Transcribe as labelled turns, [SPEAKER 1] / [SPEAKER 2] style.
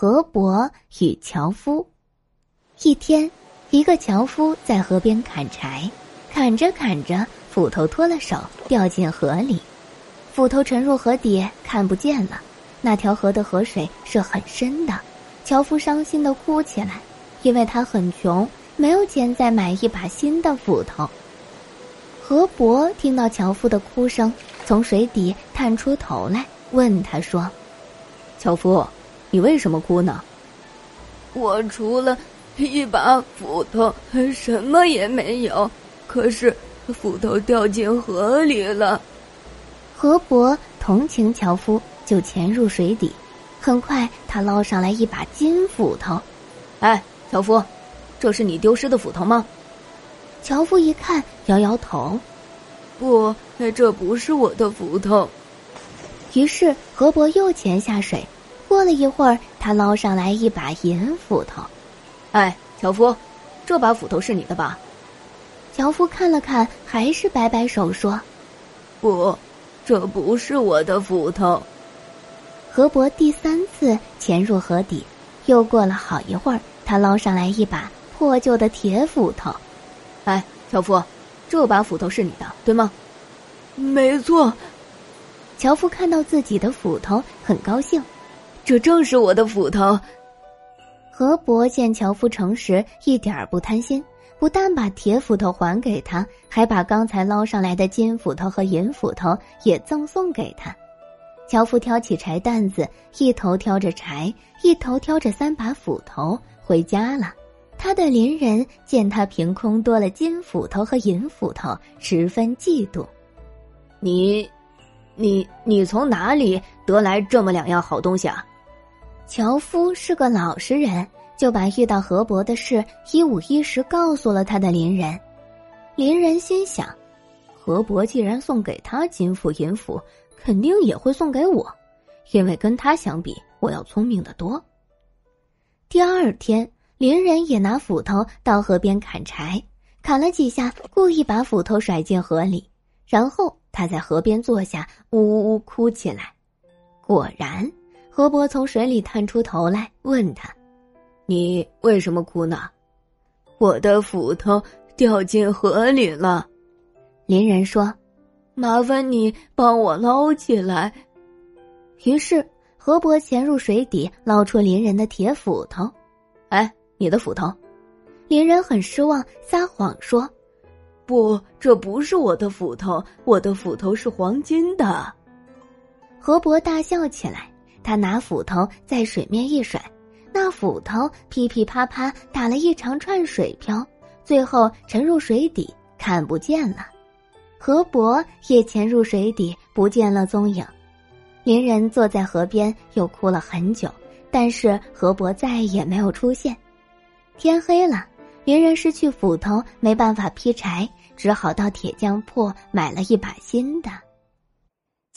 [SPEAKER 1] 河伯与樵夫。一天，一个樵夫在河边砍柴，砍着砍着，斧头脱了手，掉进河里。斧头沉入河底，看不见了。那条河的河水是很深的。樵夫伤心的哭起来，因为他很穷，没有钱再买一把新的斧头。河伯听到樵夫的哭声，从水底探出头来，问他说：“
[SPEAKER 2] 樵夫，你为什么哭呢？”“
[SPEAKER 3] 我除了一把斧头，什么也没有。可是斧头掉进河里了。”
[SPEAKER 1] 河伯同情樵夫，就潜入水底。很快，他捞上来一把金斧头。
[SPEAKER 2] 哎，樵夫，这是你丢失的斧头吗？
[SPEAKER 1] 樵夫一看，摇摇头：“
[SPEAKER 3] 不，这不是我的斧头。”
[SPEAKER 1] 于是河伯又潜下水。过了一会儿，他捞上来一把银斧头。
[SPEAKER 2] “哎，樵夫，这把斧头是你的吧？”
[SPEAKER 1] 樵夫看了看，还是摆摆手说：“
[SPEAKER 3] 不，这不是我的斧头。”
[SPEAKER 1] 河伯第三次潜入河底，又过了好一会儿，他捞上来一把破旧的铁斧头。
[SPEAKER 2] 哎，樵夫，这把斧头是你的，对吗？
[SPEAKER 3] 没错。
[SPEAKER 1] 樵夫看到自己的斧头，很高兴。
[SPEAKER 3] 这正是我的斧头。
[SPEAKER 1] 何伯见樵夫诚实，一点儿不贪心，不但把铁斧头还给他，还把刚才捞上来的金斧头和银斧头也赠送给他。樵夫挑起柴担子，一头挑着柴，一头挑着三把斧头回家了。他的邻人见他凭空多了金斧头和银斧头，十分嫉妒。
[SPEAKER 2] 你，你，你从哪里得来这么两样好东西啊？
[SPEAKER 1] 樵夫是个老实人，就把遇到河伯的事一五一十告诉了他的邻人。邻人心想：河伯既然送给他金斧银斧，肯定也会送给我，因为跟他相比，我要聪明的多。第二天。邻人也拿斧头到河边砍柴，砍了几下，故意把斧头甩进河里，然后他在河边坐下，呜呜呜哭起来。果然，河伯从水里探出头来，问他：“
[SPEAKER 2] 你为什么哭呢？”“
[SPEAKER 3] 我的斧头掉进河里了。”
[SPEAKER 1] 邻人说：“
[SPEAKER 3] 麻烦你帮我捞起来。”
[SPEAKER 1] 于是河伯潜入水底，捞出邻人的铁斧头。
[SPEAKER 2] 哎。你的斧头，
[SPEAKER 1] 邻人很失望，撒谎说：“
[SPEAKER 3] 不，这不是我的斧头，我的斧头是黄金的。”
[SPEAKER 1] 河伯大笑起来，他拿斧头在水面一甩，那斧头噼噼啪啪打了一长串水漂，最后沉入水底，看不见了。河伯也潜入水底，不见了踪影。邻人坐在河边，又哭了很久，但是河伯再也没有出现。天黑了，邻人失去斧头，没办法劈柴，只好到铁匠铺买了一把新的。